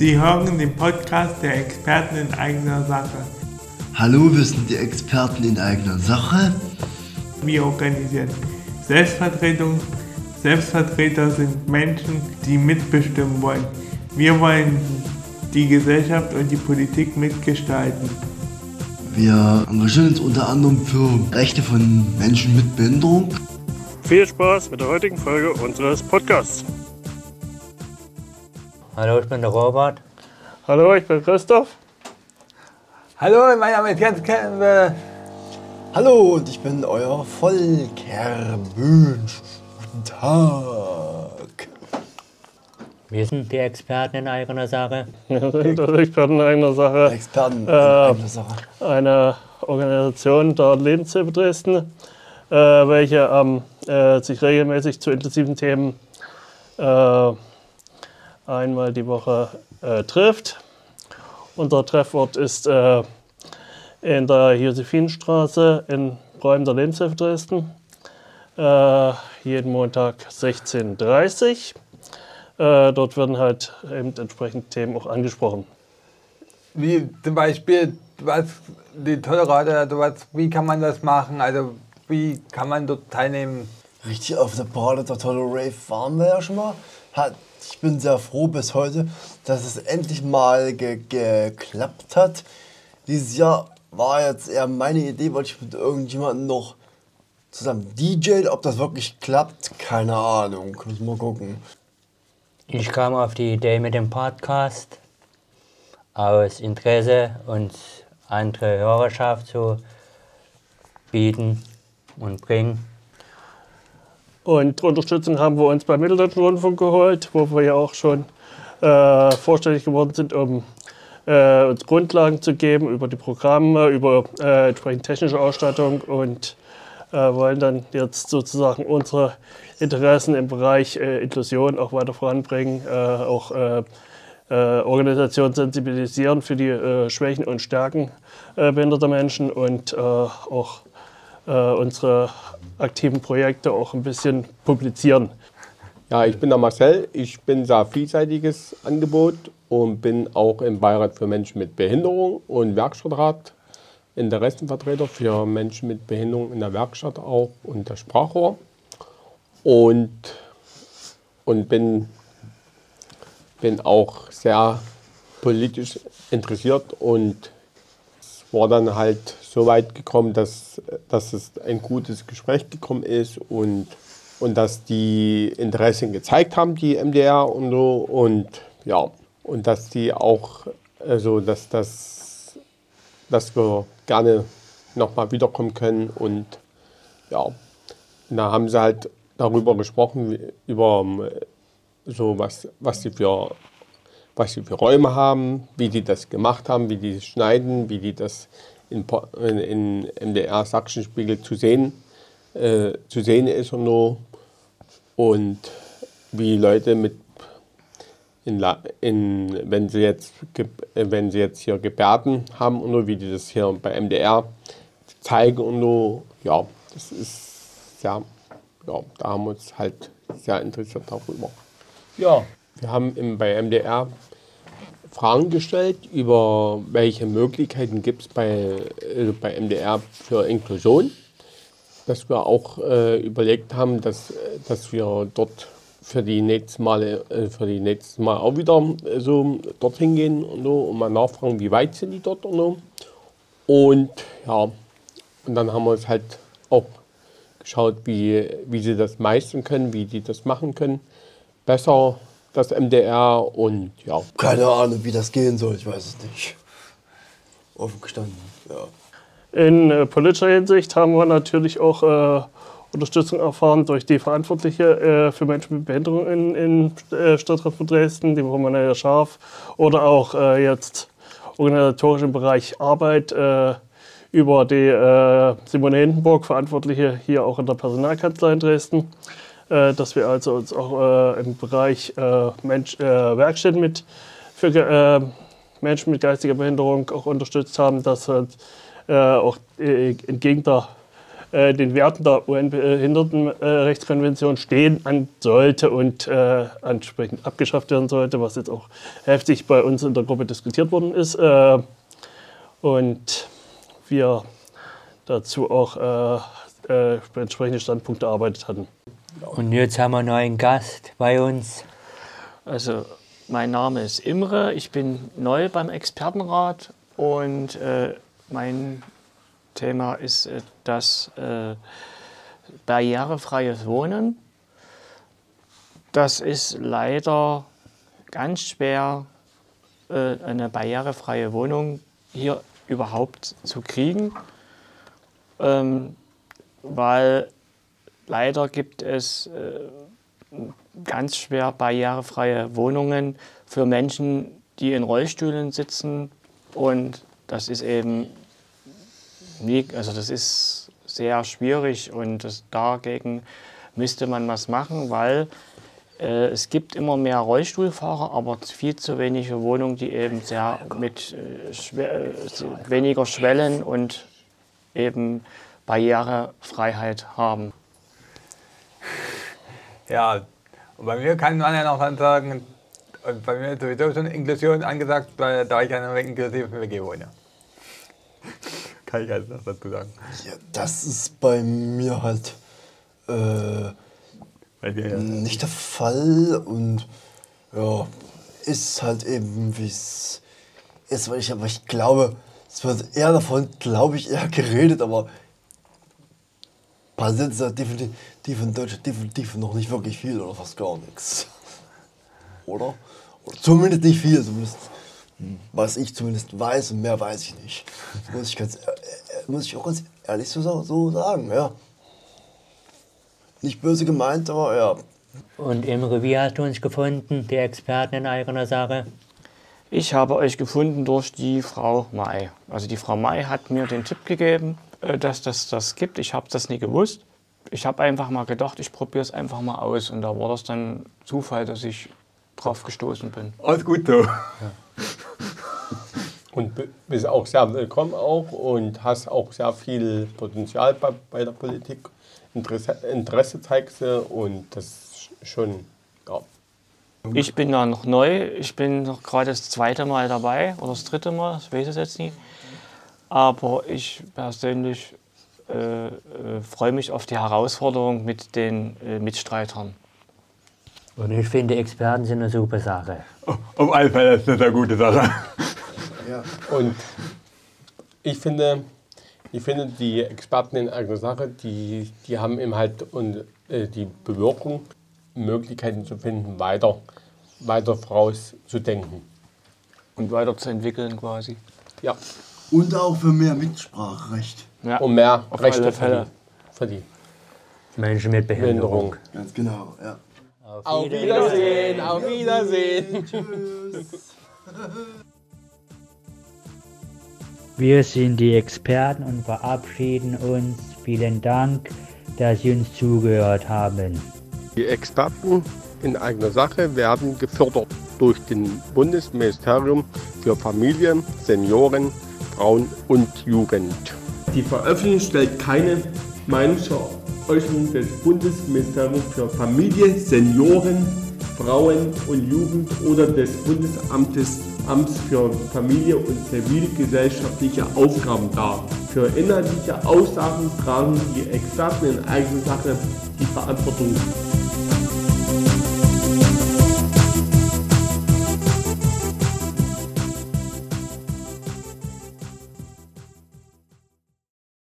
Sie hören den Podcast der Experten in eigener Sache. Hallo, wir sind die Experten in eigener Sache. Wir organisieren Selbstvertretung. Selbstvertreter sind Menschen, die mitbestimmen wollen. Wir wollen die Gesellschaft und die Politik mitgestalten. Wir engagieren uns unter anderem für Rechte von Menschen mit Behinderung. Viel Spaß mit der heutigen Folge unseres Podcasts. Hallo, ich bin der Robert. Hallo, ich bin Christoph. Hallo, mein Name ist Jens Kempe. Hallo und ich bin euer Volker Bünsch. Guten Tag. Wir sind die Experten in eigener Sache. Wir sind das Experten in eigener Sache. Experten in Äh, eigener Sache. Eine Organisation der Lebenshilfe Dresden, äh, welche ähm, äh, sich regelmäßig zu intensiven Themen äh, einmal die Woche äh, trifft. Unser Treffort ist äh, in der Josephinstraße in Räumen der Lebenshilfe Dresden. Äh, jeden Montag 16.30 Uhr. Äh, dort werden halt eben entsprechend Themen auch angesprochen. Wie zum Beispiel, was die Tollrate, also was, wie kann man das machen? Also wie kann man dort teilnehmen? Richtig auf der Parade der tolle Rave waren wir ja schon mal. Hat, ich bin sehr froh bis heute, dass es endlich mal ge geklappt hat. Dieses Jahr war jetzt eher meine Idee, wollte ich mit irgendjemandem noch zusammen DJen. Ob das wirklich klappt, keine Ahnung. Müssen wir gucken. Ich kam auf die Idee mit dem Podcast aus Interesse, uns andere Hörerschaft zu bieten und bringen. Und Unterstützung haben wir uns beim Mitteldeutschen Rundfunk geholt, wo wir ja auch schon äh, vorstellig geworden sind, um äh, uns Grundlagen zu geben über die Programme, über äh, entsprechend technische Ausstattung und äh, wollen dann jetzt sozusagen unsere Interessen im Bereich äh, Inklusion auch weiter voranbringen, äh, auch Organisationen sensibilisieren für die Schwächen und Stärken behinderter Menschen und auch äh, unsere aktiven Projekte auch ein bisschen publizieren. Ja, ich bin der Marcel. Ich bin sehr vielseitiges Angebot und bin auch im Beirat für Menschen mit Behinderung und Werkstattrat, Interessenvertreter für Menschen mit Behinderung in der Werkstatt auch und der Sprachrohr. Und, und bin, bin auch sehr politisch interessiert und es war dann halt so weit gekommen, dass, dass es ein gutes Gespräch gekommen ist und, und dass die Interessen gezeigt haben, die MDR und so. Und ja, und dass die auch, also dass, das, dass wir gerne nochmal wiederkommen können. Und ja, und da haben sie halt darüber gesprochen, über ähm, so was, was sie für was sie für Räume haben, wie die das gemacht haben, wie die das schneiden, wie die das in, in, MDR Sachsenspiegel zu sehen, äh, zu sehen ist und so. Und wie Leute mit, in, in, wenn, sie jetzt, wenn sie jetzt hier Gebärden haben und so, wie die das hier bei MDR zeigen und so. Ja, das ist, ja, ja, da haben wir uns halt sehr interessiert darüber. Ja, wir haben im, bei MDR Fragen gestellt über welche Möglichkeiten gibt es bei, äh, bei MDR für Inklusion. Dass wir auch äh, überlegt haben, dass, äh, dass wir dort für die nächsten Male, äh, für die nächsten Mal auch wieder äh, so dorthin gehen und so und mal nachfragen, wie weit sind die dort und so. Und ja, und dann haben wir uns halt auch geschaut, wie, wie sie das meistern können, wie die das machen können. Besser das MDR und ja. Keine Ahnung, wie das gehen soll, ich weiß es nicht. Offen gestanden, ja. In äh, politischer Hinsicht haben wir natürlich auch äh, Unterstützung erfahren durch die Verantwortliche äh, für Menschen mit Behinderung in, in äh, Stadtrat von Dresden, die Romanella Scharf, oder auch äh, jetzt organisatorisch im Bereich Arbeit äh, über die äh, Simone Hindenburg, Verantwortliche hier auch in der Personalkanzlei in Dresden, äh, dass wir also uns auch äh, im Bereich äh, Mensch, äh, Werkstätten mit für äh, Menschen mit geistiger Behinderung auch unterstützt haben, dass halt, äh, auch äh, entgegen der äh, den Werten der UN-Behindertenrechtskonvention stehen an sollte und äh, entsprechend abgeschafft werden sollte, was jetzt auch heftig bei uns in der Gruppe diskutiert worden ist. Äh, und wir dazu auch äh, äh, entsprechende Standpunkte erarbeitet hatten. Und jetzt haben wir einen neuen Gast bei uns. Also, mein Name ist Imre, ich bin neu beim Expertenrat und äh, mein Thema ist äh, das äh, barrierefreies Wohnen. Das ist leider ganz schwer, äh, eine barrierefreie Wohnung hier überhaupt zu kriegen, ähm, weil leider gibt es äh, ganz schwer barrierefreie Wohnungen für Menschen, die in Rollstühlen sitzen und das ist eben nie, also das ist sehr schwierig und das, dagegen müsste man was machen, weil äh, es gibt immer mehr Rollstuhlfahrer, aber viel zu wenige Wohnungen, die eben sehr mit äh, schwe äh, weniger Schwellen und eben Barrierefreiheit haben. Ja, und bei mir kann man ja noch dann sagen, und bei mir ist sowieso schon Inklusion angesagt, weil, da ich ja eine inklusive WG wohne. kann ich also noch dazu sagen. Ja, das ist bei mir halt äh, Weil wir ja nicht der Fall und ja, ist halt eben wie es ist, weil ich, aber ich glaube, es wird eher davon, glaube ich, eher geredet, aber passiert ist ja definitiv in Deutschland definitiv noch nicht wirklich viel oder fast gar nichts. Oder? oder zumindest nicht viel, zumindest was ich zumindest weiß und mehr weiß ich nicht. Das muss ich, ganz, äh, äh, muss ich auch ganz ehrlich so, so sagen, ja. Nicht böse gemeint, aber ja. Und Imre, wie hast du uns gefunden, die Experten in eigener Sache? Ich habe euch gefunden durch die Frau May. Also die Frau May hat mir den Tipp gegeben, dass das das gibt. Ich habe das nie gewusst. Ich habe einfach mal gedacht, ich probiere es einfach mal aus. Und da war das dann Zufall, dass ich drauf gestoßen bin. alles gut so. Und bist auch sehr willkommen auch und hast auch sehr viel Potenzial bei, bei der Politik. Interesse, Interesse zeigst du und das ist schon, ja. Ich bin da noch neu. Ich bin noch gerade das zweite Mal dabei oder das dritte Mal, ich weiß es jetzt nie. Aber ich persönlich äh, äh, freue mich auf die Herausforderung mit den äh, Mitstreitern. Und ich finde, Experten sind eine super Sache. Auf alle Fälle ist das eine gute Sache. Und ich finde, ich finde, die Experten in eigener Sache, die, die haben eben halt und, äh, die Bewirkung, Möglichkeiten zu finden, weiter, weiter vorauszudenken. Und weiterzuentwickeln quasi. Ja, Und auch für mehr Mitspracherecht. Ja, um mehr auf Rechte alle für Fälle. die, für die Menschen mit Behinderung. Behinderung. Ganz genau, ja. Auf Wiedersehen, auf Wiedersehen. Wir sind die Experten und verabschieden uns. Vielen Dank, dass Sie uns zugehört haben. Die Experten in eigener Sache werden gefördert durch den Bundesministerium für Familie, Senioren, Frauen und Jugend. Die Veröffentlichung stellt keine Meinungsäußerung des Bundesministeriums für Familie, Senioren, Frauen und Jugend oder des Bundesamtes Amts für Familie und zivilgesellschaftliche Aufgaben dar. Für inhaltliche Aussagen tragen die Experten in eigener Sache die Verantwortung.